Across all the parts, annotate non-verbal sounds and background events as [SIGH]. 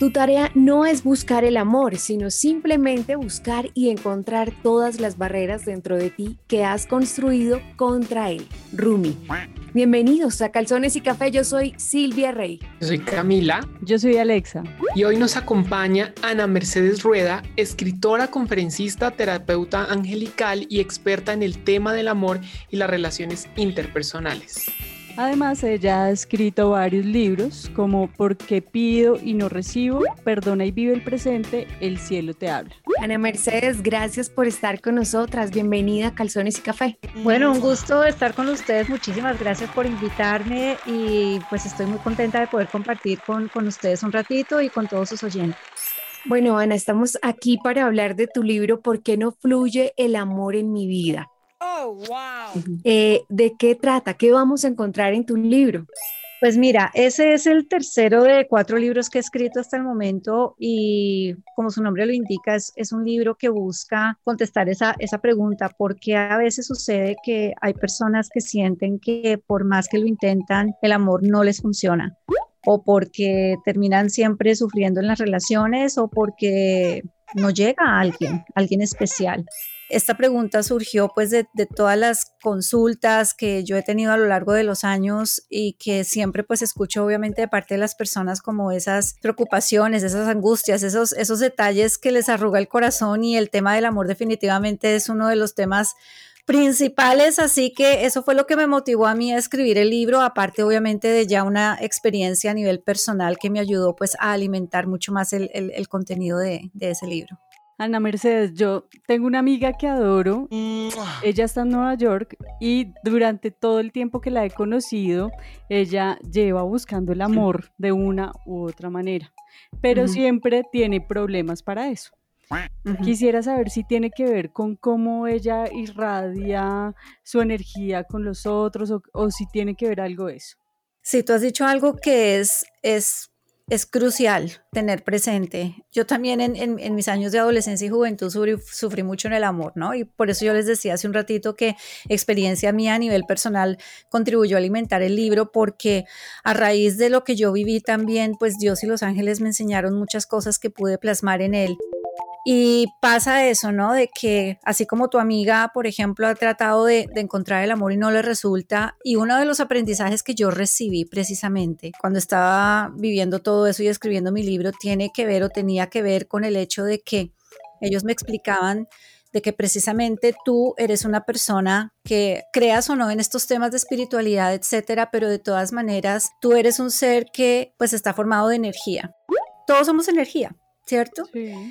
Tu tarea no es buscar el amor, sino simplemente buscar y encontrar todas las barreras dentro de ti que has construido contra él. Rumi. Bienvenidos a Calzones y Café, yo soy Silvia Rey. Yo soy Camila. Yo soy Alexa. Y hoy nos acompaña Ana Mercedes Rueda, escritora, conferencista, terapeuta angelical y experta en el tema del amor y las relaciones interpersonales. Además, ella ha escrito varios libros como ¿Por qué pido y no recibo? Perdona y vive el presente, el cielo te habla. Ana Mercedes, gracias por estar con nosotras. Bienvenida a Calzones y Café. Bueno, un gusto estar con ustedes. Muchísimas gracias por invitarme y pues estoy muy contenta de poder compartir con, con ustedes un ratito y con todos sus oyentes. Bueno, Ana, estamos aquí para hablar de tu libro ¿Por qué no fluye el amor en mi vida? Oh, wow. Eh, ¿De qué trata? ¿Qué vamos a encontrar en tu libro? Pues mira, ese es el tercero de cuatro libros que he escrito hasta el momento y como su nombre lo indica, es, es un libro que busca contestar esa, esa pregunta, porque a veces sucede que hay personas que sienten que por más que lo intentan, el amor no les funciona o porque terminan siempre sufriendo en las relaciones o porque no llega a alguien, alguien especial. Esta pregunta surgió pues de, todas las consultas que yo he tenido a lo largo de los años y que siempre pues escucho obviamente de parte de las personas como esas preocupaciones, esas angustias, esos, esos detalles que les arruga el corazón y el tema del amor definitivamente es uno de los temas principales, así que eso fue lo que me motivó a mí a escribir el libro, aparte obviamente de ya una experiencia a nivel personal que me ayudó pues a alimentar mucho más el, contenido de ese libro. Ana Mercedes, yo tengo una amiga que adoro, ella está en Nueva York y durante todo el tiempo que la he conocido, ella lleva buscando el amor de una u otra manera, pero siempre tiene problemas para eso. Quisiera saber si tiene que ver con cómo ella irradia su energía con los otros o, o si tiene que ver algo eso. Sí, tú has dicho algo que es, es es crucial tener presente. Yo también en, mis años de adolescencia y juventud sufrí, mucho en el amor, ¿no? Y por eso yo les decía hace un ratito que experiencia mía a nivel personal contribuyó a alimentar el libro porque a raíz de lo que yo viví también, pues Dios y los ángeles me enseñaron muchas cosas que pude plasmar en él. Y pasa eso, ¿no? De que así como tu amiga, por ejemplo, ha tratado de, encontrar el amor y no le resulta, y uno de los aprendizajes que yo recibí precisamente cuando estaba viviendo todo eso y escribiendo mi libro, tiene que ver o tenía que ver con el hecho de que ellos me explicaban de que precisamente tú eres una persona que creas o no en estos temas de espiritualidad, etcétera, pero de todas maneras tú eres un ser que pues está formado de energía. Todos somos energía. ¿Cierto?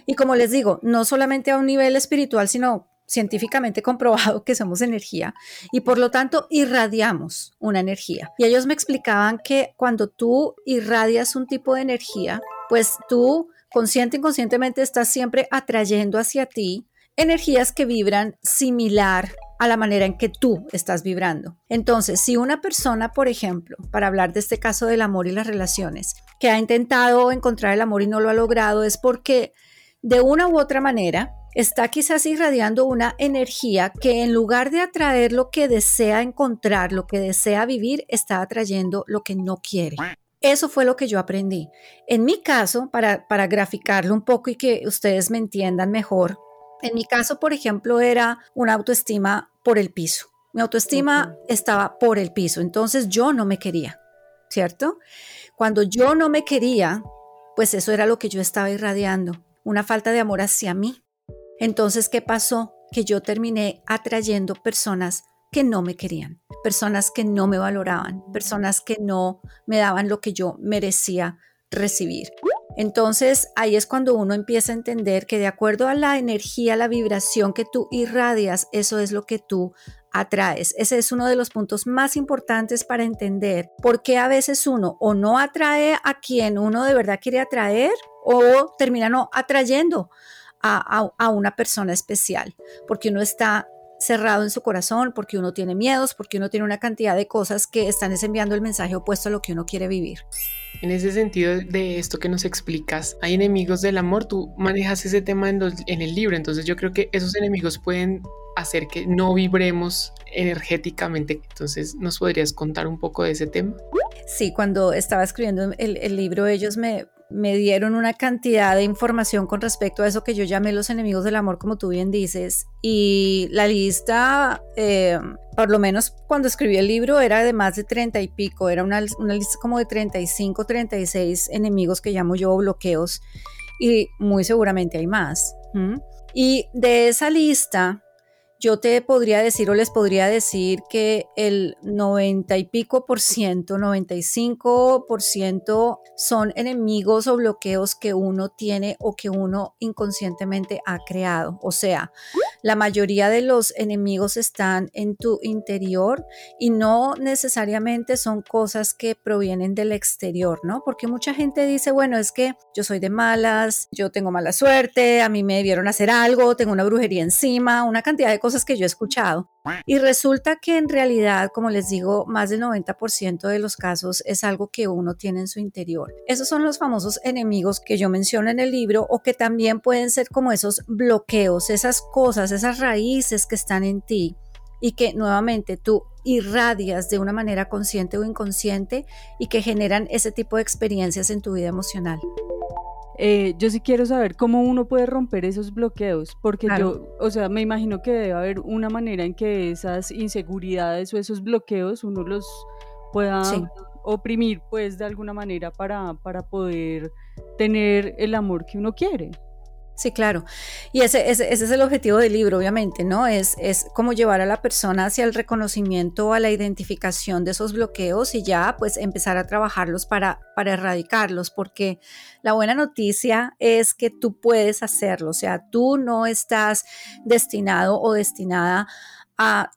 Y como les digo, no solamente a un nivel espiritual, sino científicamente comprobado que somos energía y por lo tanto irradiamos una energía. Y ellos me explicaban que cuando tú irradias un tipo de energía, pues tú consciente e inconscientemente estás siempre atrayendo hacia ti energías que vibran similar a la manera en que tú estás vibrando. Entonces, si una persona, por ejemplo, para hablar de este caso del amor y las relaciones, que ha intentado encontrar el amor y no lo ha logrado, es porque de una u otra manera está quizás irradiando una energía que en lugar de atraer lo que desea encontrar, lo que desea vivir, está atrayendo lo que no quiere. Eso fue lo que yo aprendí. En mi caso, para, para graficarlo un poco y que ustedes me entiendan mejor, en mi caso, por ejemplo, era una autoestima por el piso. Mi autoestima estaba por el piso, entonces yo no me quería, ¿cierto? Cuando yo no me quería, pues eso era lo que yo estaba irradiando, una falta de amor hacia mí. Entonces, ¿qué pasó? Que yo terminé atrayendo personas que no me querían, personas que no me valoraban, personas que no me daban lo que yo merecía recibir. Entonces ahí es cuando uno empieza a entender que de acuerdo a la energía, la vibración que tú irradias, eso es lo que tú atraes. Ese es uno de los puntos más importantes para entender por qué a veces uno o no atrae a quien uno de verdad quiere atraer o termina no atrayendo a, a una persona especial, porque uno está cerrado en su corazón, porque uno tiene miedos, porque uno tiene una cantidad de cosas que están enviando el mensaje opuesto a lo que uno quiere vivir. En ese sentido de esto que nos explicas, hay enemigos del amor, tú manejas ese tema en, el libro, entonces yo creo que esos enemigos pueden hacer que no vibremos energéticamente. Entonces, ¿nos podrías contar un poco de ese tema? Sí, cuando estaba escribiendo el, libro, ellos me, me dieron una cantidad de información con respecto a eso que yo llamé los enemigos del amor, como tú bien dices. Y la lista, eh, por lo menos cuando escribí el libro, era de más de 30 y pico. Era una, lista como de 35, 36 enemigos que llamo yo bloqueos. Y muy seguramente hay más. Y de esa lista, yo te podría decir o les podría decir que el 90 y pico por ciento, 95 por ciento son enemigos o bloqueos que uno tiene o que uno inconscientemente ha creado. O sea, la mayoría de los enemigos están en tu interior y no necesariamente son cosas que provienen del exterior, ¿no? Porque mucha gente dice, bueno, es que yo soy de malas, yo tengo mala suerte, a mí me debieron hacer algo, tengo una brujería encima, una cantidad de cosas que yo he escuchado. Y resulta que en realidad, como les digo, más del 90% de los casos es algo que uno tiene en su interior. Esos son los famosos enemigos que yo menciono en el libro o que también pueden ser como esos bloqueos, esas cosas, esas raíces que están en ti y que nuevamente tú irradias de una manera consciente o inconsciente y que generan ese tipo de experiencias en tu vida emocional. Eh, yo sí quiero saber cómo uno puede romper esos bloqueos, porque yo, o sea, me imagino que debe haber una manera en que esas inseguridades o esos bloqueos uno los pueda oprimir, pues, de alguna manera para, para poder tener el amor que uno quiere. Sí, claro. Y ese, es el objetivo del libro, obviamente, ¿no? Es, es como llevar a la persona hacia el reconocimiento, a la identificación de esos bloqueos y ya pues empezar a trabajarlos para, para erradicarlos, porque la buena noticia es que tú puedes hacerlo, o sea, tú no estás destinado o destinada a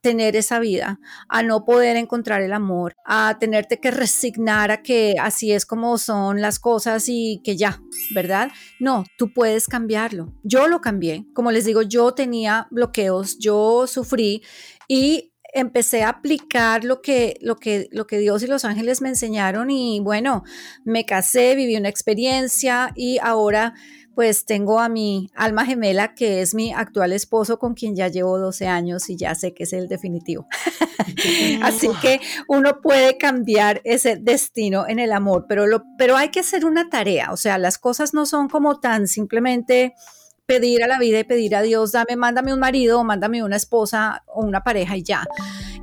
tener esa vida, a no poder encontrar el amor, a tenerte que resignar a que así es como son las cosas y que ya, ¿verdad? No, tú puedes cambiarlo. Yo lo cambié. Como les digo, yo tenía bloqueos, yo sufrí y empecé a aplicar lo que, lo que, lo que Dios y los ángeles me enseñaron y bueno, me casé, viví una experiencia y ahora pues tengo a mi alma gemela, que es mi actual esposo, con quien ya llevo 12 años y ya sé que es el definitivo. [LAUGHS] Así que uno puede cambiar ese destino en el amor, pero, lo, pero hay que hacer una tarea, o sea, las cosas no son como tan simplemente pedir a la vida y pedir a Dios, dame, mándame un marido o mándame una esposa o una pareja y ya.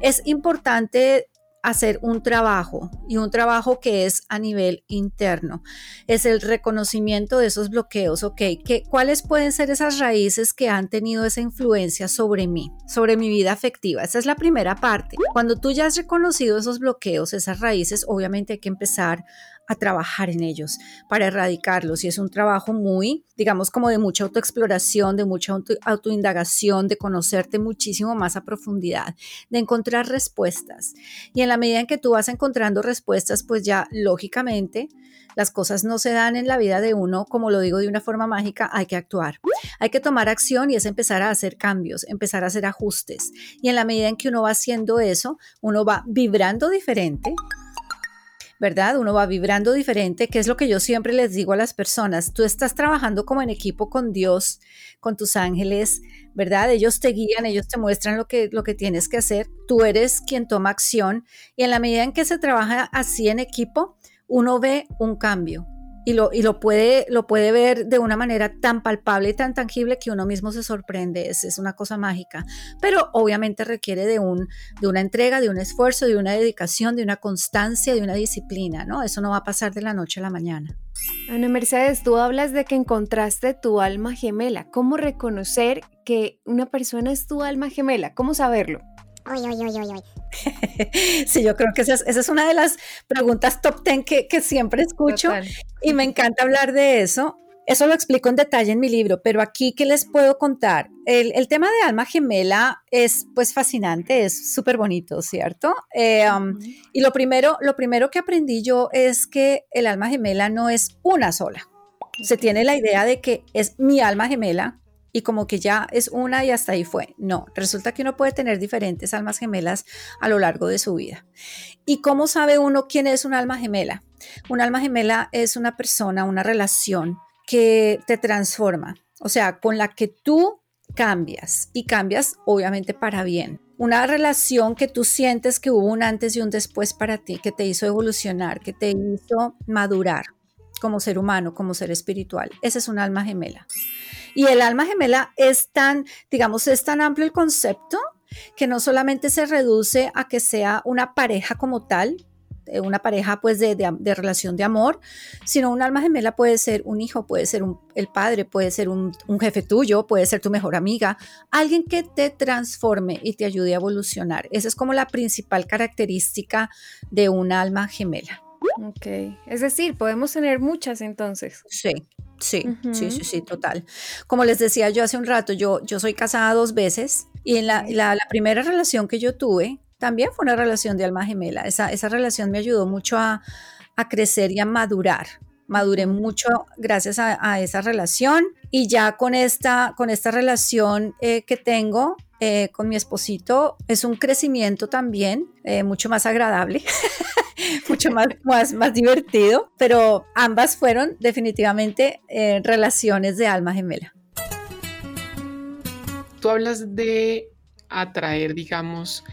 Es importante hacer un trabajo y un trabajo que es a nivel interno. Es el reconocimiento de esos bloqueos, ¿ok? ¿Qué, ¿Cuáles pueden ser esas raíces que han tenido esa influencia sobre mí, sobre mi vida afectiva? Esa es la primera parte. Cuando tú ya has reconocido esos bloqueos, esas raíces, obviamente hay que empezar a trabajar en ellos para erradicarlos. Y es un trabajo muy, digamos, como de mucha autoexploración, de mucha autoindagación, de conocerte muchísimo más a profundidad, de encontrar respuestas. Y en la medida en que tú vas encontrando respuestas, pues ya lógicamente las cosas no se dan en la vida de uno, como lo digo de una forma mágica, hay que actuar. Hay que tomar acción y es empezar a hacer cambios, empezar a hacer ajustes. Y en la medida en que uno va haciendo eso, uno va vibrando diferente, ¿verdad? Uno va vibrando diferente, que es lo que yo siempre les digo a las personas. Tú estás trabajando como en equipo con Dios, con tus ángeles, ¿verdad? Ellos te guían, ellos te muestran lo que, lo que tienes que hacer. Tú eres quien toma acción y en la medida en que se trabaja así en equipo, uno ve un cambio, y lo, y lo, puede, lo puede ver de una manera tan palpable y tan tangible que uno mismo se sorprende, es, es una cosa mágica, pero obviamente requiere de, un, de una entrega, de un esfuerzo, de una dedicación, de una constancia, de una disciplina, ¿no? Eso no va a pasar de la noche a la mañana. Ana Mercedes, tú hablas de que encontraste tu alma gemela. ¿Cómo reconocer que una persona es tu alma gemela? ¿Cómo saberlo? [LAUGHS] sí, yo creo que esa es, una de las preguntas top 10 que, siempre escucho y me encanta hablar de eso. Eso lo explico en detalle en mi libro, pero aquí, ¿qué les puedo contar? El, tema de alma gemela es pues fascinante, es súper bonito, ¿cierto? Eh, um, y lo primero, lo primero que aprendí yo es que el alma gemela no es una sola. Se tiene la idea de que es mi alma gemela, y como que ya es una y hasta ahí fue. No, resulta que uno puede tener diferentes almas gemelas a lo largo de su vida. ¿Y cómo sabe uno quién es un alma gemela? Un alma gemela es una persona, una relación que te transforma, o sea, con la que tú cambias y cambias obviamente para bien. Una relación que tú sientes que hubo un antes y un después para ti, que te hizo evolucionar, que te hizo madurar. como ser humano, como ser espiritual. Ese es un alma gemela. Y el alma gemela es tan, digamos, es tan amplio el concepto que no solamente se reduce a que sea una pareja como tal, eh, una pareja pues de, relación de amor, sino un alma gemela puede ser un hijo, puede ser el padre, puede ser un, jefe tuyo, puede ser tu mejor amiga, alguien que te transforme y te ayude a evolucionar. Esa es como la principal característica de un alma gemela. Ok, es decir, podemos tener muchas entonces. Sí, sí, sí, sí, sí, total. Como les decía yo hace un rato, yo, yo soy casada dos veces y en la, la primera relación que yo tuve, también fue una relación de alma gemela. Esa, esa relación me ayudó mucho a, a, crecer y a madurar. Maduré mucho gracias a, esa relación y ya con esta, con esta relación eh, que tengo eh, con mi esposito es un crecimiento también eh, mucho más agradable, [LAUGHS] mucho más, [LAUGHS] más, más divertido, pero ambas fueron definitivamente relaciones de alma gemela. Tú hablas de atraer, digamos,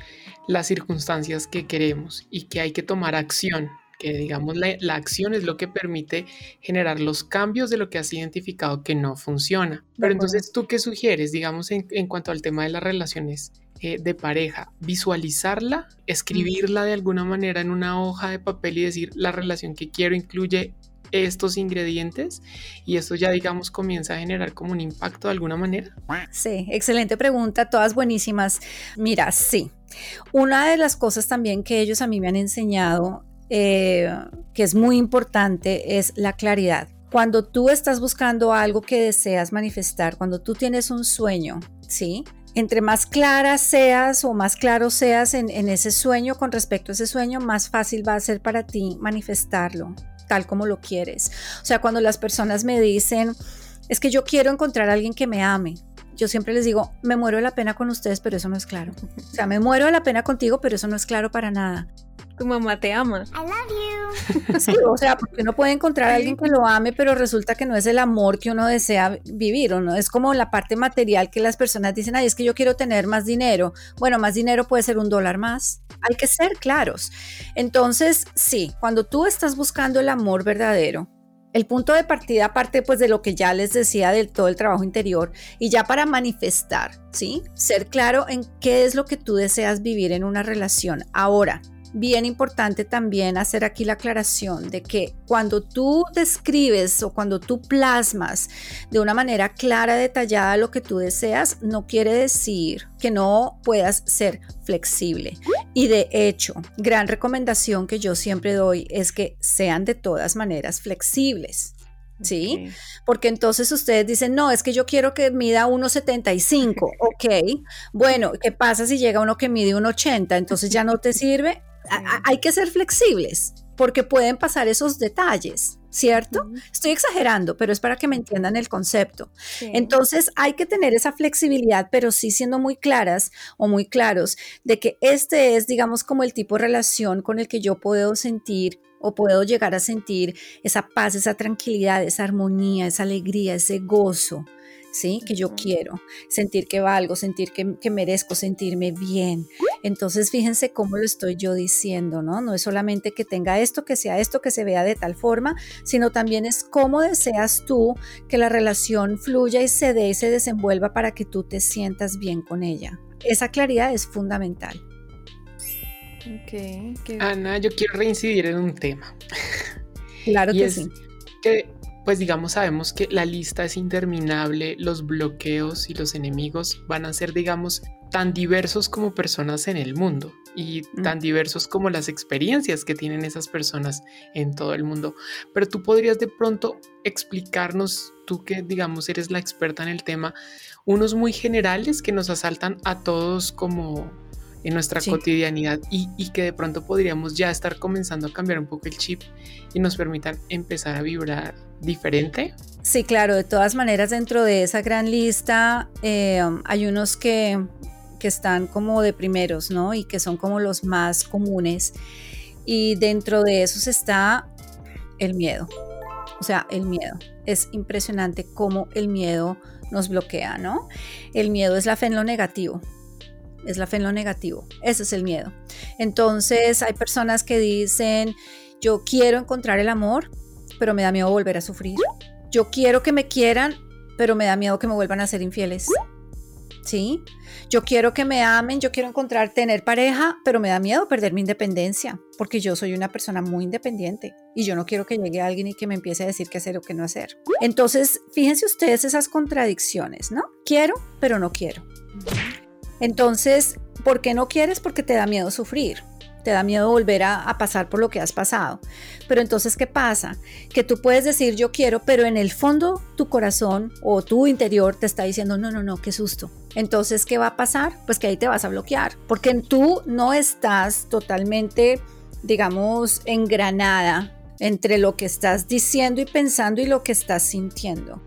las circunstancias que queremos y que hay que tomar acción, digamos la, acción es lo que permite generar los cambios de lo que has identificado que no funciona. Pero entonces, ¿tú qué sugieres, digamos, en, cuanto al tema de las relaciones eh, de pareja? Visualizarla, escribirla de alguna manera en una hoja de papel y decir, la relación que quiero incluye estos ingredientes y esto ya digamos comienza a generar como un impacto de alguna manera? Sí, excelente pregunta, todas buenísimas. Mira, sí. Una de las cosas también que ellos a mí me han enseñado, eh, que es muy importante, es la claridad. Cuando tú estás buscando algo que deseas manifestar, cuando tú tienes un sueño, ¿sí? entre más clara seas o más claro seas en, en, ese sueño con respecto a ese sueño, más fácil va a ser para ti manifestarlo tal como lo quieres. O sea, cuando las personas me dicen, es que yo quiero encontrar a alguien que me ame, yo siempre les digo, me muero de la pena con ustedes, pero eso no es claro. O sea, me muero de la pena contigo, pero eso no es claro para nada. Tu mamá te ama. I love you. [LAUGHS] Sí, o sea, porque uno puede encontrar a alguien que lo ame, pero resulta que no es el amor que uno desea vivir, o no es como la parte material que las personas dicen, ay, es que yo quiero tener más dinero. Bueno, más dinero puede ser un dólar más. Hay que ser claros. Entonces, sí, cuando tú estás buscando el amor verdadero, el punto de partida parte pues de lo que ya les decía del todo el trabajo interior y ya para manifestar, ¿sí? Ser claro en qué es lo que tú deseas vivir en una relación. Ahora, bien importante también hacer aquí la aclaración de que cuando tú describes o cuando tú plasmas de una manera clara, detallada lo que tú deseas, no quiere decir que no puedas ser flexible. Y de hecho, gran recomendación que yo siempre doy es que sean de todas maneras flexibles. ¿sí? Porque entonces ustedes dicen, no, es que yo quiero que mida 1,75, ok, bueno, ¿qué pasa si llega uno que mide 1,80? Entonces ya no te sirve, hay que ser flexibles porque pueden pasar esos detalles, ¿cierto? Estoy exagerando, pero es para que me entiendan el concepto. Entonces hay que tener esa flexibilidad, pero sí siendo muy claras o muy claros de que este es, digamos, como el tipo de relación con el que yo puedo sentir o puedo llegar a sentir esa paz, esa tranquilidad, esa armonía, esa alegría, ese gozo. ¿Sí? Que yo quiero, sentir que valgo, sentir que, merezco, sentirme bien. Entonces, fíjense cómo lo estoy yo diciendo, ¿no? No es solamente que tenga esto, que sea esto, que se vea de tal forma, sino también es cómo deseas tú que la relación fluya y se dé y se desenvuelva para que tú te sientas bien con ella. Esa claridad es fundamental. Ana, yo quiero reincidir en un tema. Claro que sí. Que pues digamos sabemos que la lista es interminable, los bloqueos y los enemigos van a ser digamos tan diversos como personas en el mundo y tan diversos como las experiencias que tienen esas personas en todo el mundo. Pero tú podrías de pronto explicarnos, tú que digamos eres la experta en el tema, unos muy generales que nos asaltan a todos como en nuestra cotidianidad y, y, que de pronto podríamos ya estar comenzando a cambiar un poco el chip y nos permitan empezar a vibrar diferente. Sí, claro, de todas maneras dentro de esa gran lista eh, hay unos que, que están como de primeros, ¿no? Y que son como los más comunes. Y dentro de esos está el miedo. O sea, el miedo. Es impresionante cómo el miedo nos bloquea, ¿no? El miedo es la fe en lo negativo es la fe en lo negativo. Ese es el miedo. Entonces hay personas que dicen, yo quiero encontrar el amor, pero me da miedo volver a sufrir. Yo quiero que me quieran, pero me da miedo que me vuelvan a ser infieles. ¿Sí? Yo quiero que me amen, yo quiero encontrar, tener pareja, pero me da miedo perder mi independencia, porque yo soy una persona muy independiente y yo no quiero que llegue alguien y que me empiece a decir qué hacer o qué no hacer. Entonces, fíjense ustedes esas contradicciones, ¿no? Quiero, pero no quiero. Entonces, ¿por qué no quieres? Porque te da miedo sufrir te da miedo volver a, pasar por lo que has pasado. Pero entonces, ¿qué pasa? Que tú puedes decir yo quiero, pero en el fondo tu corazón o tu interior te está diciendo no, no, no, qué susto. Entonces, ¿qué va a pasar? Pues que ahí te vas a bloquear, porque tú no estás totalmente, digamos, engranada entre lo que estás diciendo y pensando y lo que estás sintiendo.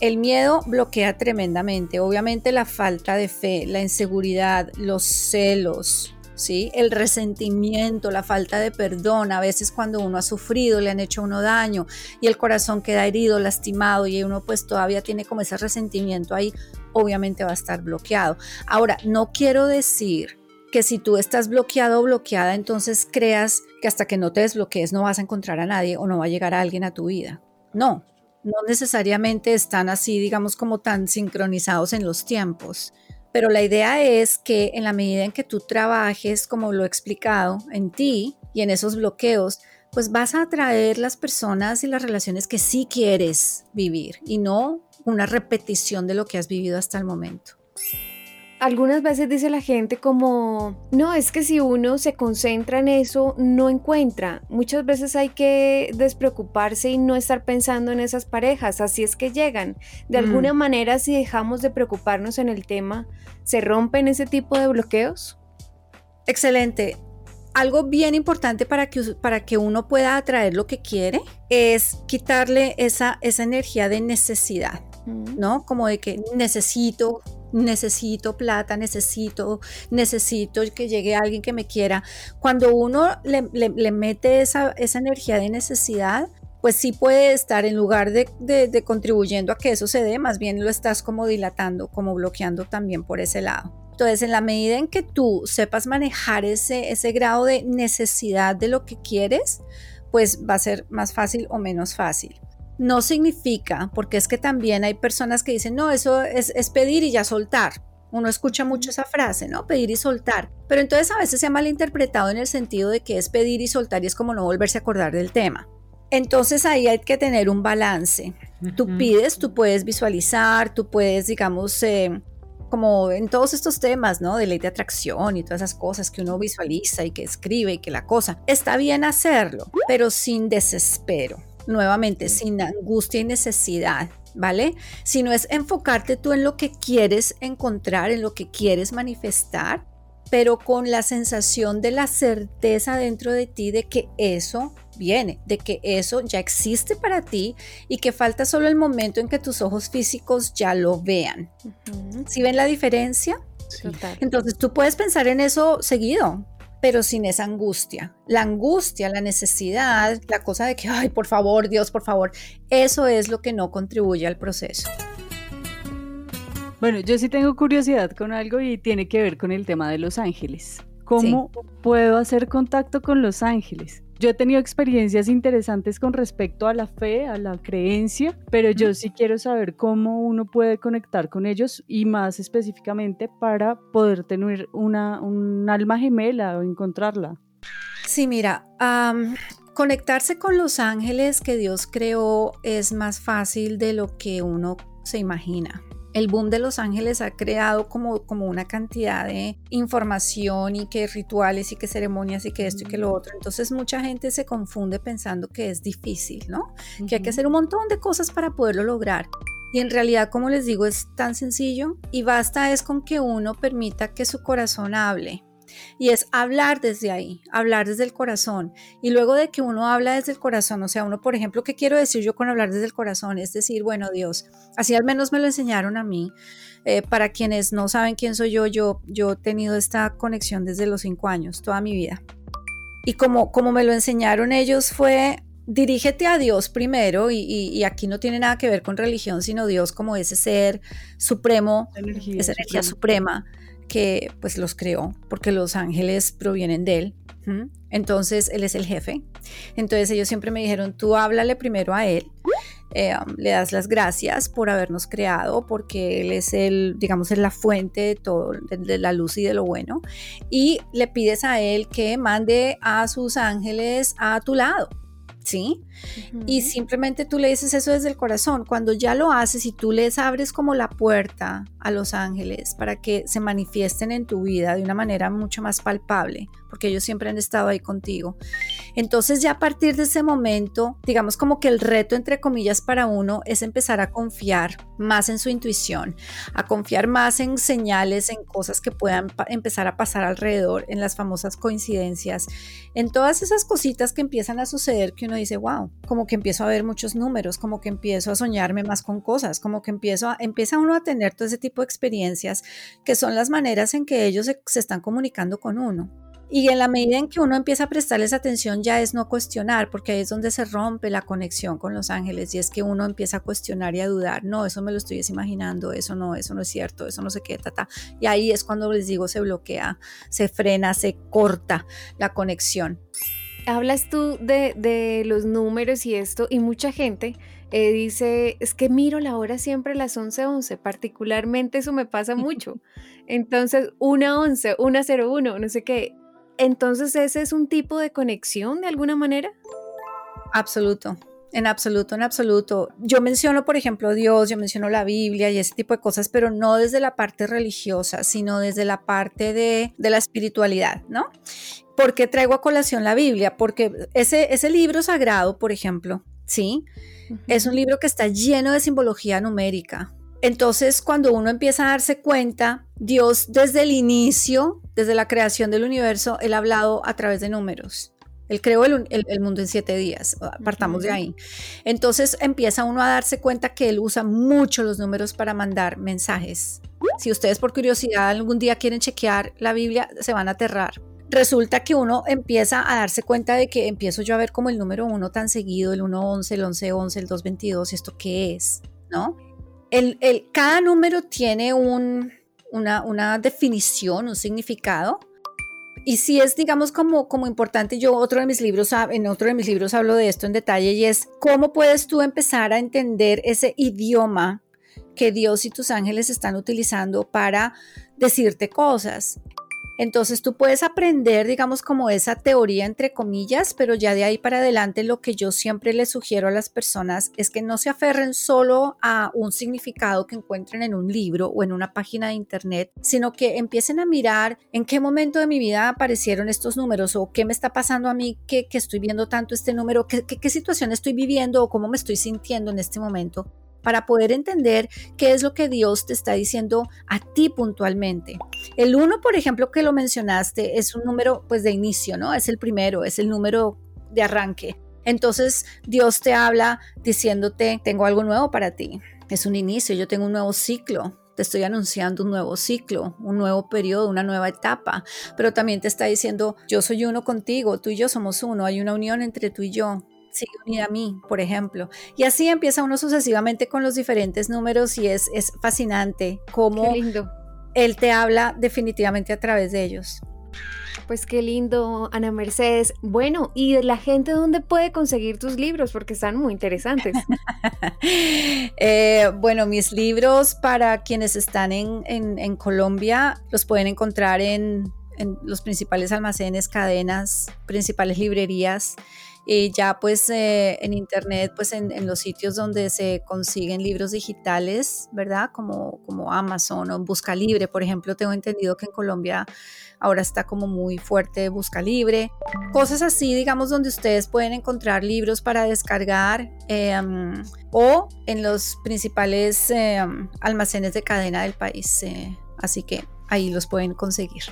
El miedo bloquea tremendamente, obviamente la falta de fe, la inseguridad, los celos, ¿sí? El resentimiento, la falta de perdón, a veces cuando uno ha sufrido, le han hecho uno daño y el corazón queda herido, lastimado y uno pues todavía tiene como ese resentimiento ahí, obviamente va a estar bloqueado. Ahora, no quiero decir que si tú estás bloqueado o bloqueada, entonces creas que hasta que no te desbloquees no vas a encontrar a nadie o no va a llegar a alguien a tu vida. No, no necesariamente están así, digamos, como tan sincronizados en los tiempos. Pero la idea es que en la medida en que tú trabajes, como lo he explicado, en ti y en esos bloqueos, pues vas a atraer las personas y las relaciones que sí quieres vivir y no una repetición de lo que has vivido hasta el momento algunas veces dice la gente como, no, es que si uno se concentra en eso, no encuentra. Muchas veces hay que despreocuparse y no estar pensando en esas parejas, así es que llegan. De mm. alguna manera, si dejamos de preocuparnos en el tema, ¿se rompen ese tipo de bloqueos? Excelente. Algo bien importante para que, para que uno pueda atraer lo que quiere es quitarle esa, esa energía de necesidad, mm. ¿no? Como de que necesito, necesito plata, necesito, necesito que llegue alguien que me quiera. Cuando uno le, mete esa, energía de necesidad, pues sí puede estar en lugar de, de, contribuyendo a que eso se dé, más bien lo estás como dilatando, como bloqueando también por ese lado. Entonces, en la medida en que tú sepas manejar ese, ese grado de necesidad de lo que quieres, pues va a ser más fácil o menos fácil no significa, porque es que también hay personas que dicen, no, eso es, pedir y ya soltar. Uno escucha mucho esa frase, ¿no? Pedir y soltar. Pero entonces a veces se ha malinterpretado en el sentido de que es pedir y soltar y es como no volverse a acordar del tema. Entonces ahí hay que tener un balance. Tú pides, tú puedes visualizar, tú puedes, digamos, eh, como en todos estos temas, ¿no? De ley de atracción y todas esas cosas que uno visualiza y que escribe y que la cosa. Está bien hacerlo, pero sin desespero nuevamente, sin angustia y necesidad, ¿vale? Sino es enfocarte tú en lo que quieres encontrar, en lo que quieres manifestar, pero con la sensación de la certeza dentro de ti de que eso viene, de que eso ya existe para ti y que falta solo el momento en que tus ojos físicos ya lo vean. ¿Sí ven la diferencia? Entonces tú puedes pensar en eso seguido, pero sin esa angustia. La angustia, la necesidad, la cosa de que, ay, por favor, Dios, por favor, eso es lo que no contribuye al proceso. Bueno, yo sí tengo curiosidad con algo y tiene que ver con el tema de los ángeles. ¿Cómo puedo hacer contacto con los ángeles? Yo he tenido experiencias interesantes con respecto a la fe, a la creencia, pero yo sí quiero saber cómo uno puede conectar con ellos y más específicamente para poder tener una, un alma gemela o encontrarla. Sí, mira, conectarse con los ángeles que Dios creó es más fácil de lo que uno se imagina el boom de Los Ángeles ha creado como, como una cantidad de información y que rituales y que ceremonias y que esto y que lo otro. Entonces mucha gente se confunde pensando que es difícil, ¿no? Que hay que hacer un montón de cosas para poderlo lograr. Y en realidad, como les digo, es tan sencillo y basta es con que uno permita que su corazón hable y es hablar desde ahí, hablar desde el corazón. Y luego de que uno habla desde el corazón, o sea, uno, por ejemplo, ¿qué quiero decir yo con hablar desde el corazón? Es decir, bueno, Dios, así al menos me lo enseñaron a mí. Eh, para quienes no saben quién soy yo, yo, yo he tenido esta conexión desde los cinco años, toda mi vida. Y como, como me lo enseñaron ellos fue dirígete a Dios primero y, aquí no tiene nada que ver con religión, sino Dios como ese ser supremo, esa energía suprema que pues los creó, porque los ángeles provienen de él. Entonces, él es el jefe. Entonces, ellos siempre me dijeron, tú háblale primero a él, eh, um, le das las gracias por habernos creado, porque él es el, digamos, es la fuente de todo, de, la luz y de lo bueno, y le pides a él que mande a sus ángeles a tu lado. ¿sí? Y simplemente tú le dices eso desde el corazón. Cuando ya lo haces y tú les abres como la puerta a los ángeles para que se manifiesten en tu vida de una manera mucho más palpable, porque ellos siempre han estado ahí contigo. Entonces ya a partir de ese momento, digamos como que el reto entre comillas para uno es empezar a confiar más en su intuición, a confiar más en señales, en cosas que puedan empezar a pasar alrededor, en las famosas coincidencias, en todas esas cositas que empiezan a suceder que uno dice, wow, como que empiezo a ver muchos números, como que empiezo a soñarme más con cosas, como que empiezo a, empieza uno a tener todo ese tipo de experiencias que son las maneras en que ellos se están comunicando con uno. Y en la medida en que uno empieza a prestarles atención ya es no cuestionar, porque ahí es donde se rompe la conexión con los ángeles y es que uno empieza a cuestionar y a dudar, no, eso me lo estoy imaginando, eso no, eso no es cierto, eso no sé qué, ta, Y ahí es cuando les digo, se bloquea, se frena, se corta la conexión. Hablas tú de, los números y esto, y mucha gente eh, dice, es que miro la hora siempre a las 11:11, particularmente eso me pasa [LAUGHS] mucho. Entonces, una 11, una 01, no sé qué, entonces, ¿ese es un tipo de conexión de alguna manera? Absoluto. En absoluto, en absoluto. Yo menciono, por ejemplo, Dios, yo menciono la Biblia y ese tipo de cosas, pero no desde la parte religiosa, sino desde la parte de, la espiritualidad, ¿no? ¿Por qué traigo a colación la Biblia? Porque ese, ese libro sagrado, por ejemplo, ¿sí? Es un libro que está lleno de simbología numérica. Entonces, cuando uno empieza a darse cuenta, Dios desde el inicio, desde la creación del universo, Él ha hablado a través de números. Él creó el, mundo en siete días, partamos de ahí. Entonces empieza uno a darse cuenta que Él usa mucho los números para mandar mensajes. Si ustedes por curiosidad algún día quieren chequear la Biblia, se van a aterrar. Resulta que uno empieza a darse cuenta de que empiezo yo a ver como el número uno tan seguido, el 111, el 1111, el 222, ¿esto qué es? ¿No? cada número tiene una, definición, un significado. Y si es, digamos, como, como importante, yo otro de mis libros, en otro de mis libros hablo de esto en detalle y es cómo puedes tú empezar a entender ese idioma que Dios y tus ángeles están utilizando para decirte cosas. Entonces tú puedes aprender, digamos, como esa teoría entre comillas, pero ya de ahí para adelante lo que yo siempre les sugiero a las personas es que no se aferren solo a un significado que encuentren en un libro o en una página de internet, sino que empiecen a mirar en qué momento de mi vida aparecieron estos números o qué me está pasando a mí que, estoy viendo tanto este número, qué, qué situación estoy viviendo o cómo me estoy sintiendo en este momento para poder entender qué es lo que Dios te está diciendo a ti puntualmente. El uno, por ejemplo, que lo mencionaste, es un número pues de inicio, ¿no? Es el primero, es el número de arranque. Entonces Dios te habla diciéndote, tengo algo nuevo para ti. Es un inicio, yo tengo un nuevo ciclo, te estoy anunciando un nuevo ciclo, un nuevo periodo, una nueva etapa, pero también te está diciendo, yo soy uno contigo, tú y yo somos uno, hay una unión entre tú y yo sigue unida a mí, por ejemplo. Y así empieza uno sucesivamente con los diferentes números y es, es fascinante cómo él te habla definitivamente a través de ellos. Pues qué lindo, Ana Mercedes. Bueno, ¿y la gente dónde puede conseguir tus libros? Porque están muy interesantes. [LAUGHS] Eh, bueno, mis libros para quienes están en, en, Colombia los pueden encontrar en, en los principales almacenes, cadenas, principales librerías. Y ya pues eh, en internet, pues en, los sitios donde se consiguen libros digitales, ¿verdad? Como, como Amazon o Busca Libre, por ejemplo, tengo entendido que en Colombia ahora está como muy fuerte Busca Libre. Cosas así, digamos, donde ustedes pueden encontrar libros para descargar em, o en los principales em, almacenes de cadena del país. Eh, así que ahí los pueden conseguir.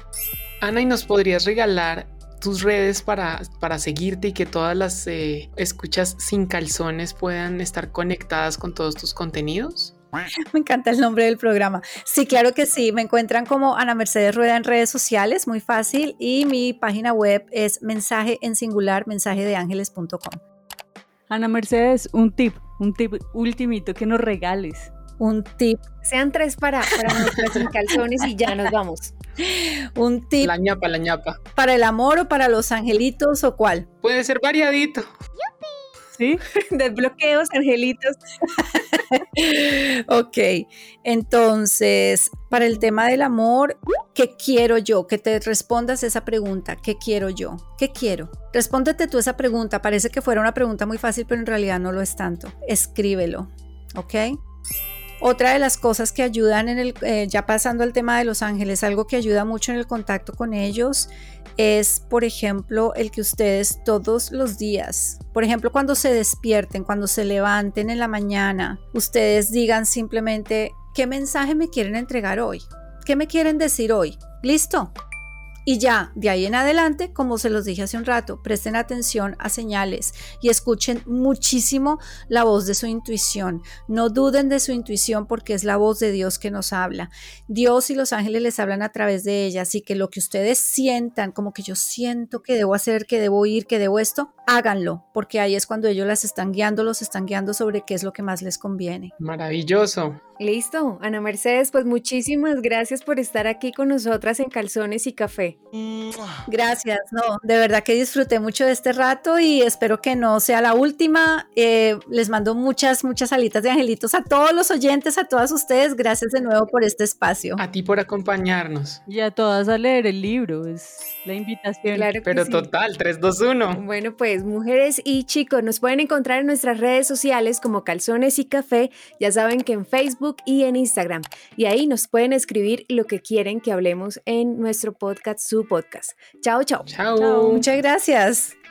Ana, ¿y nos podrías regalar tus redes para, para seguirte y que todas las eh, escuchas sin calzones puedan estar conectadas con todos tus contenidos? Me encanta el nombre del programa. Sí, claro que sí. Me encuentran como Ana Mercedes Rueda en redes sociales, muy fácil. Y mi página web es mensaje en singular, mensajedeángeles.com. Ana Mercedes, un tip, un tip ultimito que nos regales un tip. Sean tres para, para nuestras calzones y ya nos vamos. Un tip. La ñapa, la ñapa. ¿Para el amor o para los angelitos o cuál? Puede ser variadito. ¿Sí? [LAUGHS] Desbloqueos, angelitos. [LAUGHS] ok, entonces, para el tema del amor, ¿qué quiero yo? Que te respondas esa pregunta, ¿qué quiero yo? ¿Qué quiero? Respóndete tú esa pregunta, parece que fuera una pregunta muy fácil, pero en realidad no lo es tanto. Escríbelo, ¿ok? Otra de las cosas que ayudan en el, eh, ya pasando al tema de los ángeles, algo que ayuda mucho en el contacto con ellos es, por ejemplo, el que ustedes todos los días, por ejemplo, cuando se despierten, cuando se levanten en la mañana, ustedes digan simplemente, ¿qué mensaje me quieren entregar hoy? ¿Qué me quieren decir hoy? ¿Listo? Y ya, de ahí en adelante, como se los dije hace un rato, presten atención a señales y escuchen muchísimo la voz de su intuición. No duden de su intuición porque es la voz de Dios que nos habla. Dios y los ángeles les hablan a través de ella, así que lo que ustedes sientan, como que yo siento que debo hacer, que debo ir, que debo esto, háganlo, porque ahí es cuando ellos las están guiando, los están guiando sobre qué es lo que más les conviene. Maravilloso. Listo, Ana Mercedes, pues muchísimas gracias por estar aquí con nosotras en Calzones y Café. Gracias, no, de verdad que disfruté mucho de este rato y espero que no sea la última. Eh, les mando muchas, muchas alitas de angelitos a todos los oyentes, a todas ustedes. Gracias de nuevo por este espacio. A ti por acompañarnos. Y a todas a leer el libro, es la invitación. Claro Pero total, 3, 2, 1. Bueno, pues mujeres y chicos, nos pueden encontrar en nuestras redes sociales como Calzones y Café. Ya saben que en Facebook y en Instagram. Y ahí nos pueden escribir lo que quieren que hablemos en nuestro podcast, su podcast. Chao, chao. Chao. Muchas gracias.